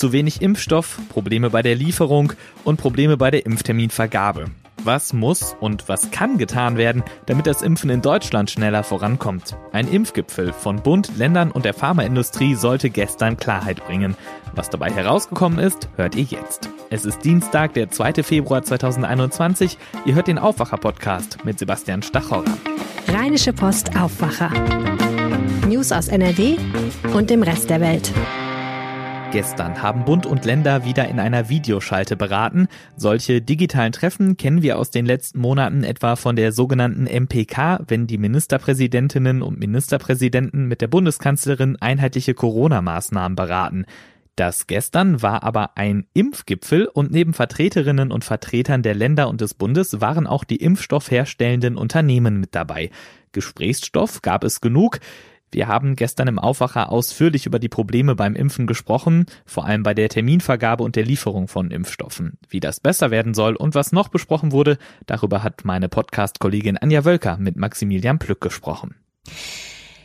Zu wenig Impfstoff, Probleme bei der Lieferung und Probleme bei der Impfterminvergabe. Was muss und was kann getan werden, damit das Impfen in Deutschland schneller vorankommt? Ein Impfgipfel von Bund, Ländern und der Pharmaindustrie sollte gestern Klarheit bringen. Was dabei herausgekommen ist, hört ihr jetzt. Es ist Dienstag, der 2. Februar 2021. Ihr hört den Aufwacher-Podcast mit Sebastian Stachorra. Rheinische Post Aufwacher. News aus NRW und dem Rest der Welt. Gestern haben Bund und Länder wieder in einer Videoschalte beraten. Solche digitalen Treffen kennen wir aus den letzten Monaten etwa von der sogenannten MPK, wenn die Ministerpräsidentinnen und Ministerpräsidenten mit der Bundeskanzlerin einheitliche Corona-Maßnahmen beraten. Das gestern war aber ein Impfgipfel und neben Vertreterinnen und Vertretern der Länder und des Bundes waren auch die impfstoffherstellenden Unternehmen mit dabei. Gesprächsstoff gab es genug. Wir haben gestern im Aufwacher ausführlich über die Probleme beim Impfen gesprochen, vor allem bei der Terminvergabe und der Lieferung von Impfstoffen. Wie das besser werden soll und was noch besprochen wurde, darüber hat meine Podcast-Kollegin Anja Wölker mit Maximilian Plück gesprochen.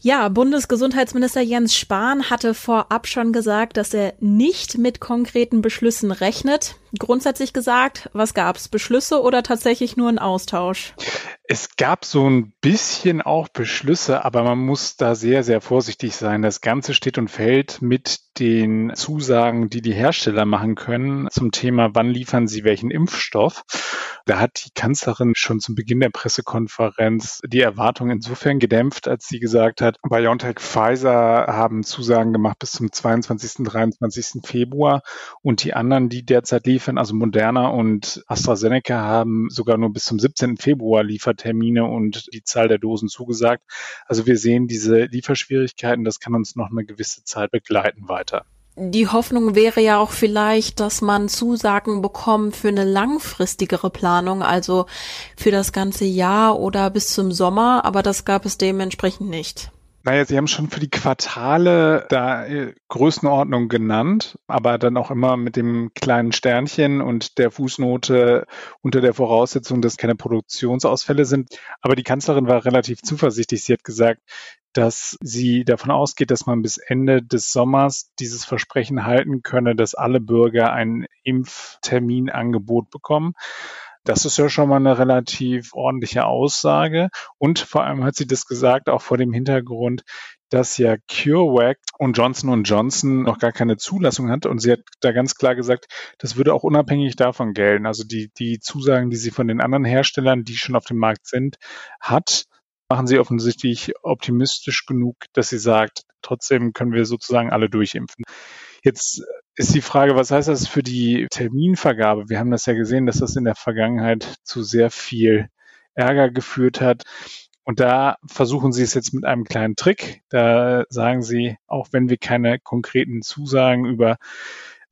Ja, Bundesgesundheitsminister Jens Spahn hatte vorab schon gesagt, dass er nicht mit konkreten Beschlüssen rechnet. Grundsätzlich gesagt, was gab's? Beschlüsse oder tatsächlich nur ein Austausch? Es gab so ein bisschen auch Beschlüsse, aber man muss da sehr, sehr vorsichtig sein. Das Ganze steht und fällt mit den Zusagen, die die Hersteller machen können zum Thema, wann liefern sie welchen Impfstoff. Da hat die Kanzlerin schon zum Beginn der Pressekonferenz die Erwartung insofern gedämpft, als sie gesagt hat, BioNTech Pfizer haben Zusagen gemacht bis zum 22. 23. Februar und die anderen, die derzeit liefern, also Moderna und AstraZeneca haben sogar nur bis zum 17. Februar Liefertermine und die Zahl der Dosen zugesagt. Also wir sehen diese Lieferschwierigkeiten, das kann uns noch eine gewisse Zeit begleiten weiter die Hoffnung wäre ja auch vielleicht, dass man Zusagen bekommt für eine langfristigere Planung, also für das ganze Jahr oder bis zum Sommer, aber das gab es dementsprechend nicht. Naja, Sie haben schon für die Quartale da äh, Größenordnung genannt, aber dann auch immer mit dem kleinen Sternchen und der Fußnote unter der Voraussetzung, dass keine Produktionsausfälle sind. Aber die Kanzlerin war relativ zuversichtlich. Sie hat gesagt, dass sie davon ausgeht, dass man bis Ende des Sommers dieses Versprechen halten könne, dass alle Bürger ein Impfterminangebot bekommen. Das ist ja schon mal eine relativ ordentliche Aussage. Und vor allem hat sie das gesagt, auch vor dem Hintergrund, dass ja CureVac und Johnson Johnson noch gar keine Zulassung hat. Und sie hat da ganz klar gesagt, das würde auch unabhängig davon gelten. Also die, die Zusagen, die sie von den anderen Herstellern, die schon auf dem Markt sind, hat, machen sie offensichtlich optimistisch genug, dass sie sagt, trotzdem können wir sozusagen alle durchimpfen. Jetzt ist die Frage, was heißt das für die Terminvergabe? Wir haben das ja gesehen, dass das in der Vergangenheit zu sehr viel Ärger geführt hat. Und da versuchen sie es jetzt mit einem kleinen Trick. Da sagen sie, auch wenn wir keine konkreten Zusagen über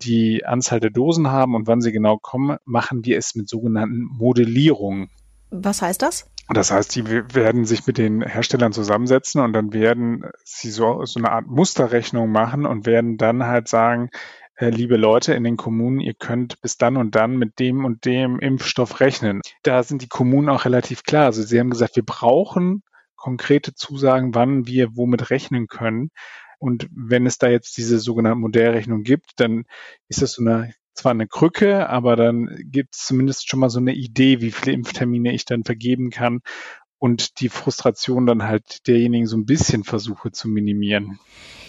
die Anzahl der Dosen haben und wann sie genau kommen, machen wir es mit sogenannten Modellierungen. Was heißt das? Das heißt, die werden sich mit den Herstellern zusammensetzen und dann werden sie so, so eine Art Musterrechnung machen und werden dann halt sagen, liebe Leute in den Kommunen, ihr könnt bis dann und dann mit dem und dem Impfstoff rechnen. Da sind die Kommunen auch relativ klar. Also sie haben gesagt, wir brauchen konkrete Zusagen, wann wir womit rechnen können. Und wenn es da jetzt diese sogenannte Modellrechnung gibt, dann ist das so eine zwar eine Krücke, aber dann gibt es zumindest schon mal so eine Idee, wie viele Impftermine ich dann vergeben kann und die Frustration dann halt derjenigen so ein bisschen versuche zu minimieren.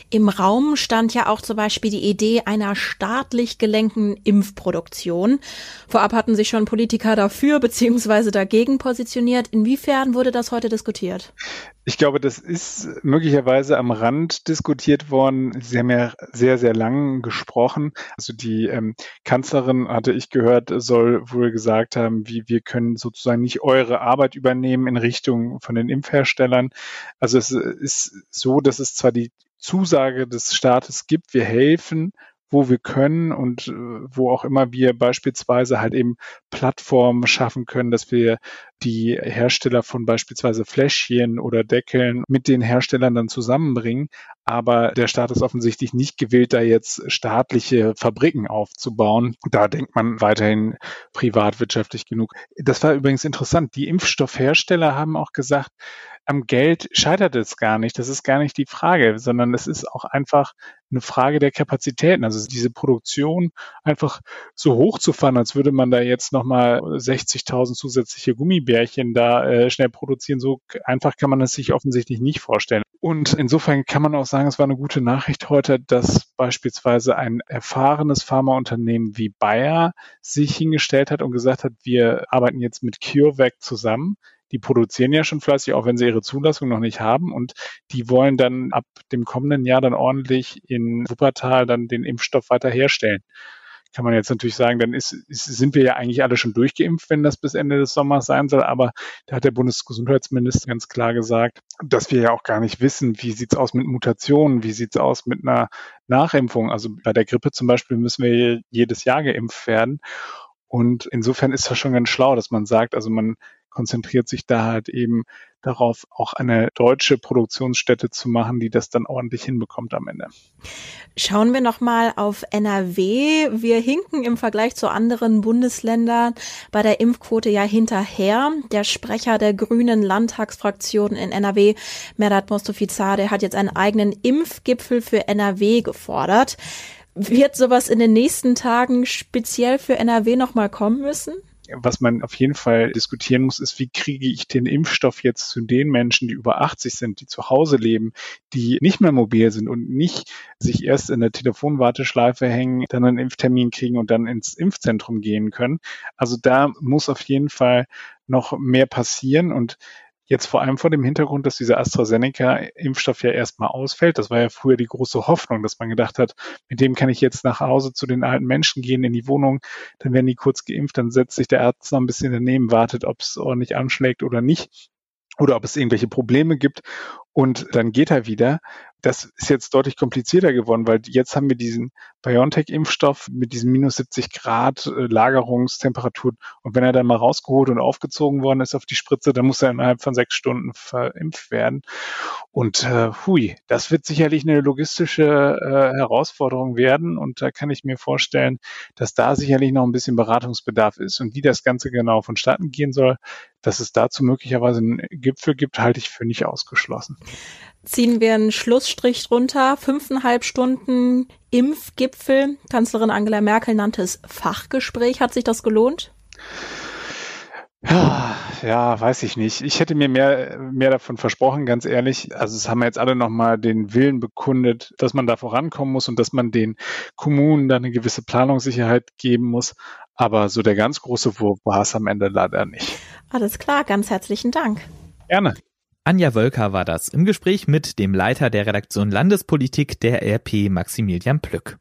Im Raum stand ja auch zum Beispiel die Idee einer staatlich gelenkten Impfproduktion. Vorab hatten sich schon Politiker dafür bzw. dagegen positioniert. Inwiefern wurde das heute diskutiert? Ich glaube, das ist möglicherweise am Rand diskutiert worden. Sie haben ja sehr, sehr lang gesprochen. Also die ähm, Kanzlerin, hatte ich gehört, soll wohl gesagt haben, wie wir können sozusagen nicht eure Arbeit übernehmen in Richtung von den Impfherstellern. Also es ist so, dass es zwar die Zusage des Staates gibt, wir helfen, wo wir können und äh, wo auch immer wir beispielsweise halt eben Plattformen schaffen können, dass wir die Hersteller von beispielsweise Fläschchen oder Deckeln mit den Herstellern dann zusammenbringen. Aber der Staat ist offensichtlich nicht gewillt, da jetzt staatliche Fabriken aufzubauen. Da denkt man weiterhin privatwirtschaftlich genug. Das war übrigens interessant. Die Impfstoffhersteller haben auch gesagt, am Geld scheitert es gar nicht. Das ist gar nicht die Frage, sondern es ist auch einfach eine Frage der Kapazitäten. Also diese Produktion einfach so hochzufahren, als würde man da jetzt nochmal 60.000 zusätzliche Gummibärchen da äh, schnell produzieren. So einfach kann man es sich offensichtlich nicht vorstellen. Und insofern kann man auch sagen, es war eine gute Nachricht heute, dass beispielsweise ein erfahrenes Pharmaunternehmen wie Bayer sich hingestellt hat und gesagt hat, wir arbeiten jetzt mit CureVac zusammen die produzieren ja schon fleißig, auch wenn sie ihre Zulassung noch nicht haben. Und die wollen dann ab dem kommenden Jahr dann ordentlich in Wuppertal dann den Impfstoff weiter herstellen. Kann man jetzt natürlich sagen, dann ist, ist, sind wir ja eigentlich alle schon durchgeimpft, wenn das bis Ende des Sommers sein soll. Aber da hat der Bundesgesundheitsminister ganz klar gesagt, dass wir ja auch gar nicht wissen, wie sieht's aus mit Mutationen, wie sieht's aus mit einer Nachimpfung. Also bei der Grippe zum Beispiel müssen wir jedes Jahr geimpft werden. Und insofern ist das schon ganz schlau, dass man sagt, also man konzentriert sich da halt eben darauf, auch eine deutsche Produktionsstätte zu machen, die das dann ordentlich hinbekommt am Ende. Schauen wir nochmal auf NRW. Wir hinken im Vergleich zu anderen Bundesländern bei der Impfquote ja hinterher. Der Sprecher der Grünen Landtagsfraktion in NRW, Merat Mostofizade, hat jetzt einen eigenen Impfgipfel für NRW gefordert. Wird sowas in den nächsten Tagen speziell für NRW nochmal kommen müssen? Was man auf jeden Fall diskutieren muss, ist, wie kriege ich den Impfstoff jetzt zu den Menschen, die über 80 sind, die zu Hause leben, die nicht mehr mobil sind und nicht sich erst in der Telefonwarteschleife hängen, dann einen Impftermin kriegen und dann ins Impfzentrum gehen können. Also da muss auf jeden Fall noch mehr passieren und Jetzt vor allem vor dem Hintergrund, dass dieser AstraZeneca-Impfstoff ja erstmal ausfällt. Das war ja früher die große Hoffnung, dass man gedacht hat, mit dem kann ich jetzt nach Hause zu den alten Menschen gehen in die Wohnung, dann werden die kurz geimpft, dann setzt sich der Arzt noch ein bisschen daneben, wartet, ob es ordentlich anschlägt oder nicht oder ob es irgendwelche Probleme gibt und dann geht er wieder. Das ist jetzt deutlich komplizierter geworden, weil jetzt haben wir diesen BioNTech-Impfstoff mit diesen minus 70 Grad äh, Lagerungstemperatur. Und wenn er dann mal rausgeholt und aufgezogen worden ist auf die Spritze, dann muss er innerhalb von sechs Stunden verimpft werden. Und äh, hui, das wird sicherlich eine logistische äh, Herausforderung werden. Und da kann ich mir vorstellen, dass da sicherlich noch ein bisschen Beratungsbedarf ist. Und wie das Ganze genau vonstatten gehen soll, dass es dazu möglicherweise einen Gipfel gibt, halte ich für nicht ausgeschlossen ziehen wir einen Schlussstrich drunter. Fünfeinhalb Stunden Impfgipfel. Kanzlerin Angela Merkel nannte es Fachgespräch. Hat sich das gelohnt? Ja, ja, weiß ich nicht. Ich hätte mir mehr, mehr davon versprochen, ganz ehrlich. Also es haben jetzt alle nochmal den Willen bekundet, dass man da vorankommen muss und dass man den Kommunen da eine gewisse Planungssicherheit geben muss. Aber so der ganz große Wurf war es am Ende leider nicht. Alles klar, ganz herzlichen Dank. Gerne. Anja Wölker war das im Gespräch mit dem Leiter der Redaktion Landespolitik der RP Maximilian Plück.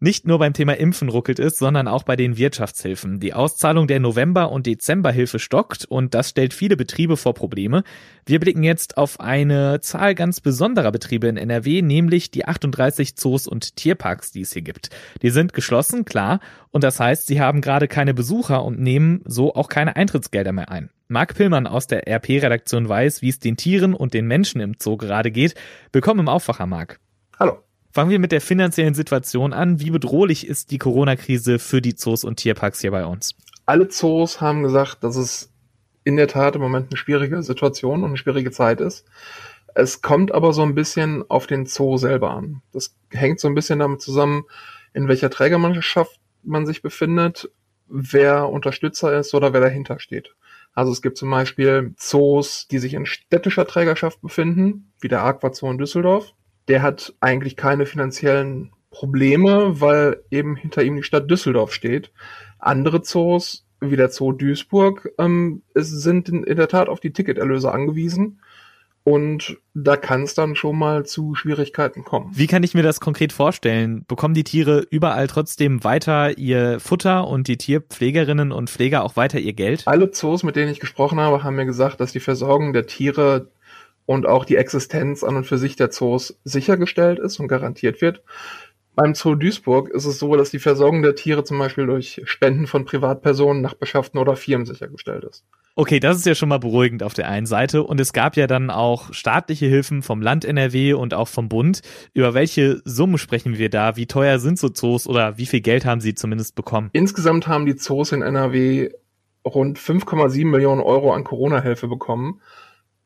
Nicht nur beim Thema Impfen ruckelt es, sondern auch bei den Wirtschaftshilfen. Die Auszahlung der November- und Dezemberhilfe stockt und das stellt viele Betriebe vor Probleme. Wir blicken jetzt auf eine Zahl ganz besonderer Betriebe in NRW, nämlich die 38 Zoos und Tierparks, die es hier gibt. Die sind geschlossen, klar, und das heißt, sie haben gerade keine Besucher und nehmen so auch keine Eintrittsgelder mehr ein. Marc Pillmann aus der RP-Redaktion weiß, wie es den Tieren und den Menschen im Zoo gerade geht. Willkommen im Aufwacher, Marc. Hallo. Fangen wir mit der finanziellen Situation an. Wie bedrohlich ist die Corona-Krise für die Zoos und Tierparks hier bei uns? Alle Zoos haben gesagt, dass es in der Tat im Moment eine schwierige Situation und eine schwierige Zeit ist. Es kommt aber so ein bisschen auf den Zoo selber an. Das hängt so ein bisschen damit zusammen, in welcher Trägermannschaft man sich befindet, wer Unterstützer ist oder wer dahinter steht. Also es gibt zum Beispiel Zoos, die sich in städtischer Trägerschaft befinden, wie der Aqua Zoo in Düsseldorf der hat eigentlich keine finanziellen Probleme, weil eben hinter ihm die Stadt Düsseldorf steht. Andere Zoos, wie der Zoo Duisburg, ähm, sind in, in der Tat auf die Ticketerlöse angewiesen. Und da kann es dann schon mal zu Schwierigkeiten kommen. Wie kann ich mir das konkret vorstellen? Bekommen die Tiere überall trotzdem weiter ihr Futter und die Tierpflegerinnen und Pfleger auch weiter ihr Geld? Alle Zoos, mit denen ich gesprochen habe, haben mir gesagt, dass die Versorgung der Tiere und auch die Existenz an und für sich der Zoos sichergestellt ist und garantiert wird. Beim Zoo Duisburg ist es so, dass die Versorgung der Tiere zum Beispiel durch Spenden von Privatpersonen, Nachbarschaften oder Firmen sichergestellt ist. Okay, das ist ja schon mal beruhigend auf der einen Seite. Und es gab ja dann auch staatliche Hilfen vom Land NRW und auch vom Bund. Über welche Summen sprechen wir da? Wie teuer sind so Zoos oder wie viel Geld haben sie zumindest bekommen? Insgesamt haben die Zoos in NRW rund 5,7 Millionen Euro an Corona-Hilfe bekommen.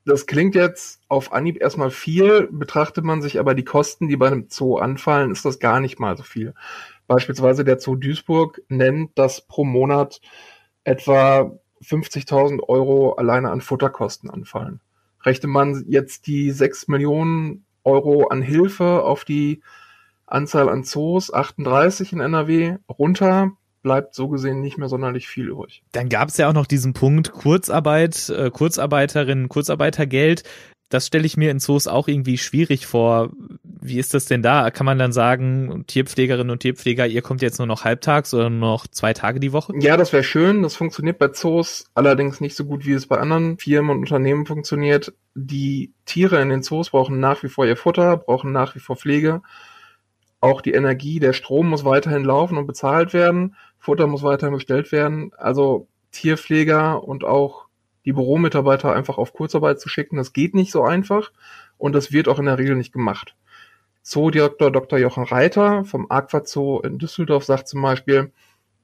Das klingt jetzt auf Anhieb erstmal viel, betrachtet man sich aber die Kosten, die bei einem Zoo anfallen, ist das gar nicht mal so viel. Beispielsweise der Zoo Duisburg nennt, dass pro Monat etwa 50.000 Euro alleine an Futterkosten anfallen. Rechnet man jetzt die 6 Millionen Euro an Hilfe auf die Anzahl an Zoos, 38 in NRW, runter, bleibt so gesehen nicht mehr sonderlich viel übrig. Dann gab es ja auch noch diesen Punkt Kurzarbeit, äh, Kurzarbeiterinnen, Kurzarbeitergeld. Das stelle ich mir in Zoos auch irgendwie schwierig vor. Wie ist das denn da? Kann man dann sagen, Tierpflegerinnen und Tierpfleger, ihr kommt jetzt nur noch halbtags oder nur noch zwei Tage die Woche? Ja, das wäre schön. Das funktioniert bei Zoos allerdings nicht so gut, wie es bei anderen Firmen und Unternehmen funktioniert. Die Tiere in den Zoos brauchen nach wie vor ihr Futter, brauchen nach wie vor Pflege. Auch die Energie, der Strom muss weiterhin laufen und bezahlt werden. Futter muss weiterhin bestellt werden. Also Tierpfleger und auch die Büromitarbeiter einfach auf Kurzarbeit zu schicken, das geht nicht so einfach und das wird auch in der Regel nicht gemacht. Zoodirektor Dr. Jochen Reiter vom Aqua Zoo in Düsseldorf sagt zum Beispiel,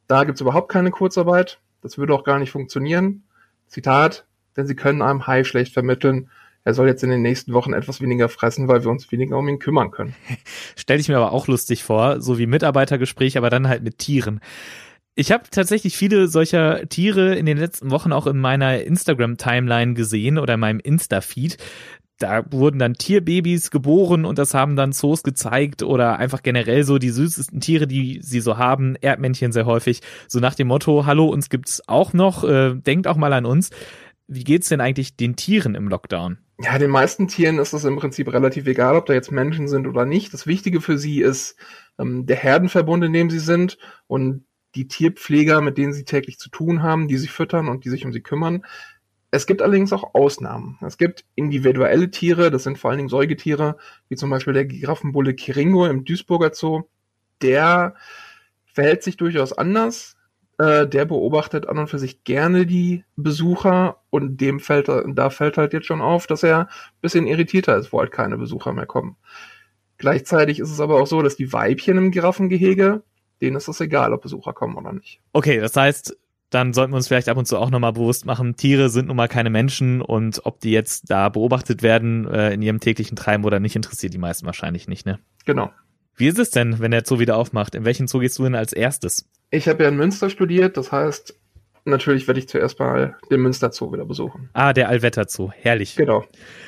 da gibt's überhaupt keine Kurzarbeit, das würde auch gar nicht funktionieren. Zitat, denn sie können einem Hai schlecht vermitteln, er soll jetzt in den nächsten Wochen etwas weniger fressen, weil wir uns weniger um ihn kümmern können. Stell ich mir aber auch lustig vor, so wie Mitarbeitergespräch, aber dann halt mit Tieren. Ich habe tatsächlich viele solcher Tiere in den letzten Wochen auch in meiner Instagram-Timeline gesehen oder in meinem Insta-Feed. Da wurden dann Tierbabys geboren und das haben dann Zoos gezeigt oder einfach generell so die süßesten Tiere, die sie so haben, Erdmännchen sehr häufig, so nach dem Motto, hallo, uns gibt's auch noch, äh, denkt auch mal an uns. Wie geht's denn eigentlich den Tieren im Lockdown? Ja, den meisten Tieren ist es im Prinzip relativ egal, ob da jetzt Menschen sind oder nicht. Das Wichtige für sie ist ähm, der Herdenverbund, in dem sie sind und die Tierpfleger, mit denen sie täglich zu tun haben, die sie füttern und die sich um sie kümmern. Es gibt allerdings auch Ausnahmen. Es gibt individuelle Tiere, das sind vor allen Dingen Säugetiere, wie zum Beispiel der Giraffenbulle Kiringo im Duisburger Zoo. Der verhält sich durchaus anders. Äh, der beobachtet an und für sich gerne die Besucher und dem fällt, da fällt halt jetzt schon auf, dass er ein bisschen irritierter ist, wo halt keine Besucher mehr kommen. Gleichzeitig ist es aber auch so, dass die Weibchen im Giraffengehege denen ist es egal, ob Besucher kommen oder nicht. Okay, das heißt, dann sollten wir uns vielleicht ab und zu auch nochmal bewusst machen, Tiere sind nun mal keine Menschen und ob die jetzt da beobachtet werden äh, in ihrem täglichen Treiben oder nicht, interessiert die meisten wahrscheinlich nicht, ne? Genau. Wie ist es denn, wenn der Zoo wieder aufmacht? In welchen Zoo gehst du denn als erstes? Ich habe ja in Münster studiert, das heißt, natürlich werde ich zuerst mal den Münster Zoo wieder besuchen. Ah, der Allwetter Zoo. Herrlich. Genau.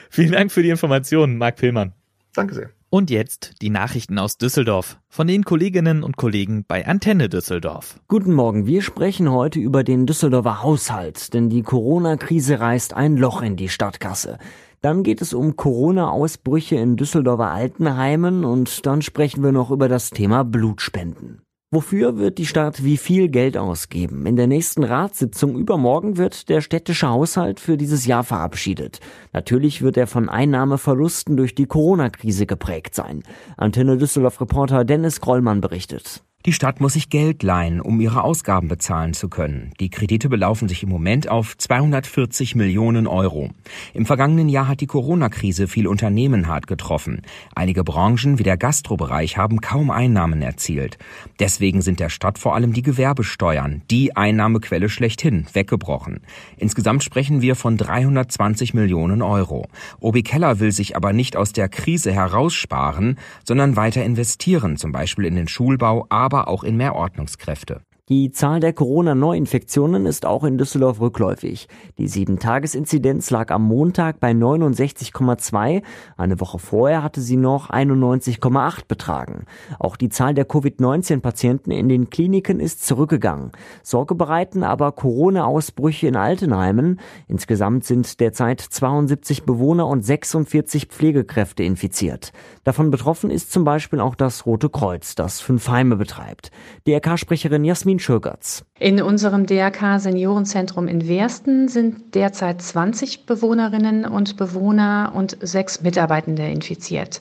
Vielen Dank für die Informationen, Marc Pillmann. Danke sehr. Und jetzt die Nachrichten aus Düsseldorf von den Kolleginnen und Kollegen bei Antenne Düsseldorf. Guten Morgen, wir sprechen heute über den Düsseldorfer Haushalt, denn die Corona-Krise reißt ein Loch in die Stadtkasse. Dann geht es um Corona-Ausbrüche in Düsseldorfer Altenheimen und dann sprechen wir noch über das Thema Blutspenden. Wofür wird die Stadt wie viel Geld ausgeben? In der nächsten Ratssitzung übermorgen wird der städtische Haushalt für dieses Jahr verabschiedet. Natürlich wird er von Einnahmeverlusten durch die Corona-Krise geprägt sein. Antenne Düsseldorf-Reporter Dennis Grollmann berichtet. Die Stadt muss sich Geld leihen, um ihre Ausgaben bezahlen zu können. Die Kredite belaufen sich im Moment auf 240 Millionen Euro. Im vergangenen Jahr hat die Corona-Krise viel Unternehmen hart getroffen. Einige Branchen wie der Gastrobereich haben kaum Einnahmen erzielt. Deswegen sind der Stadt vor allem die Gewerbesteuern, die Einnahmequelle schlechthin, weggebrochen. Insgesamt sprechen wir von 320 Millionen Euro. Obi Keller will sich aber nicht aus der Krise heraussparen, sondern weiter investieren, zum Beispiel in den Schulbau, aber auch in mehr Ordnungskräfte. Die Zahl der Corona-Neuinfektionen ist auch in Düsseldorf rückläufig. Die 7-Tages-Inzidenz lag am Montag bei 69,2. Eine Woche vorher hatte sie noch 91,8 betragen. Auch die Zahl der Covid-19-Patienten in den Kliniken ist zurückgegangen. Sorge bereiten aber Corona-Ausbrüche in Altenheimen. Insgesamt sind derzeit 72 Bewohner und 46 Pflegekräfte infiziert. Davon betroffen ist zum Beispiel auch das Rote Kreuz, das fünf Heime betreibt. DRK-Sprecherin Jasmin Schürgertz. In unserem DRK Seniorenzentrum in Wersten sind derzeit 20 Bewohnerinnen und Bewohner und sechs Mitarbeitende infiziert.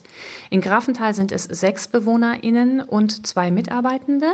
In Grafenthal sind es sechs BewohnerInnen und zwei Mitarbeitende.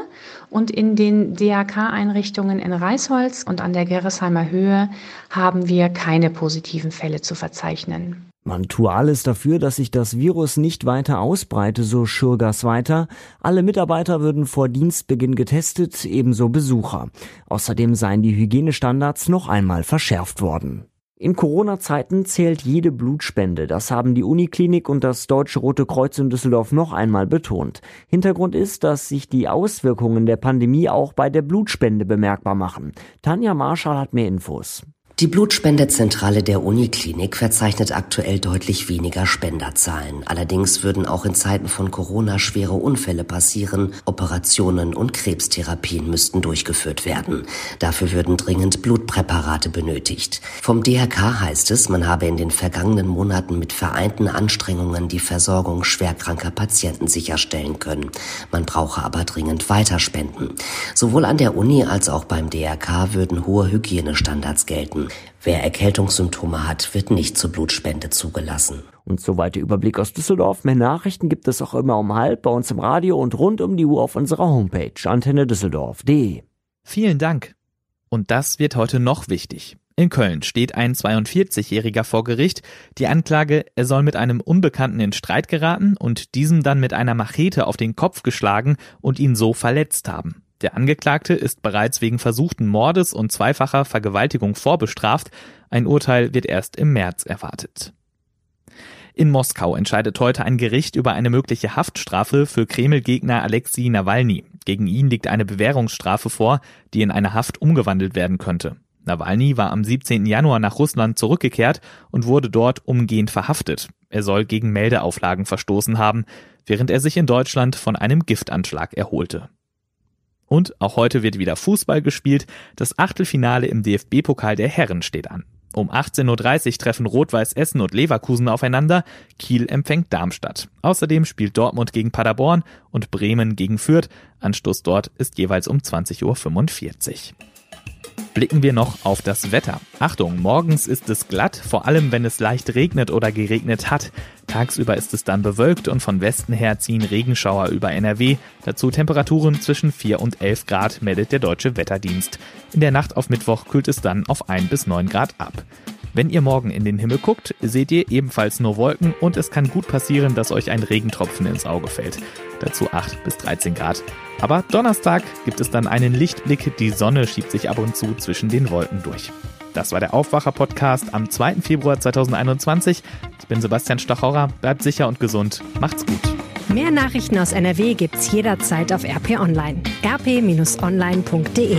Und in den DRK-Einrichtungen in Reisholz und an der Gerresheimer Höhe haben wir keine positiven Fälle zu verzeichnen. Man tue alles dafür, dass sich das Virus nicht weiter ausbreite, so Schurgas weiter. Alle Mitarbeiter würden vor Dienstbeginn getestet, ebenso Besucher. Außerdem seien die Hygienestandards noch einmal verschärft worden. In Corona-Zeiten zählt jede Blutspende. Das haben die Uniklinik und das Deutsche Rote Kreuz in Düsseldorf noch einmal betont. Hintergrund ist, dass sich die Auswirkungen der Pandemie auch bei der Blutspende bemerkbar machen. Tanja Marschall hat mehr Infos. Die Blutspendezentrale der Uniklinik verzeichnet aktuell deutlich weniger Spenderzahlen. Allerdings würden auch in Zeiten von Corona schwere Unfälle passieren. Operationen und Krebstherapien müssten durchgeführt werden. Dafür würden dringend Blutpräparate benötigt. Vom DRK heißt es, man habe in den vergangenen Monaten mit vereinten Anstrengungen die Versorgung schwerkranker Patienten sicherstellen können. Man brauche aber dringend Weiterspenden. Sowohl an der Uni als auch beim DRK würden hohe Hygienestandards gelten. Wer Erkältungssymptome hat, wird nicht zur Blutspende zugelassen. Und soweit der Überblick aus Düsseldorf. Mehr Nachrichten gibt es auch immer um halb bei uns im Radio und rund um die Uhr auf unserer Homepage antennedüsseldorf.de. Vielen Dank. Und das wird heute noch wichtig. In Köln steht ein 42-Jähriger vor Gericht. Die Anklage, er soll mit einem Unbekannten in Streit geraten und diesem dann mit einer Machete auf den Kopf geschlagen und ihn so verletzt haben. Der Angeklagte ist bereits wegen versuchten Mordes und zweifacher Vergewaltigung vorbestraft. Ein Urteil wird erst im März erwartet. In Moskau entscheidet heute ein Gericht über eine mögliche Haftstrafe für Kreml-Gegner Alexei Nawalny. Gegen ihn liegt eine Bewährungsstrafe vor, die in eine Haft umgewandelt werden könnte. Nawalny war am 17. Januar nach Russland zurückgekehrt und wurde dort umgehend verhaftet. Er soll gegen Meldeauflagen verstoßen haben, während er sich in Deutschland von einem Giftanschlag erholte. Und auch heute wird wieder Fußball gespielt. Das Achtelfinale im DFB-Pokal der Herren steht an. Um 18.30 Uhr treffen Rot-Weiß Essen und Leverkusen aufeinander. Kiel empfängt Darmstadt. Außerdem spielt Dortmund gegen Paderborn und Bremen gegen Fürth. Anstoß dort ist jeweils um 20.45 Uhr. Blicken wir noch auf das Wetter. Achtung, morgens ist es glatt, vor allem wenn es leicht regnet oder geregnet hat. Tagsüber ist es dann bewölkt und von Westen her ziehen Regenschauer über NRW. Dazu Temperaturen zwischen 4 und 11 Grad, meldet der Deutsche Wetterdienst. In der Nacht auf Mittwoch kühlt es dann auf 1 bis 9 Grad ab. Wenn ihr morgen in den Himmel guckt, seht ihr ebenfalls nur Wolken und es kann gut passieren, dass euch ein Regentropfen ins Auge fällt. Dazu 8 bis 13 Grad. Aber Donnerstag gibt es dann einen Lichtblick, die Sonne schiebt sich ab und zu zwischen den Wolken durch. Das war der Aufwacher-Podcast am 2. Februar 2021. Ich bin Sebastian Stachauer. Bleibt sicher und gesund. Macht's gut. Mehr Nachrichten aus NRW gibt's jederzeit auf RP Online. rp-online.de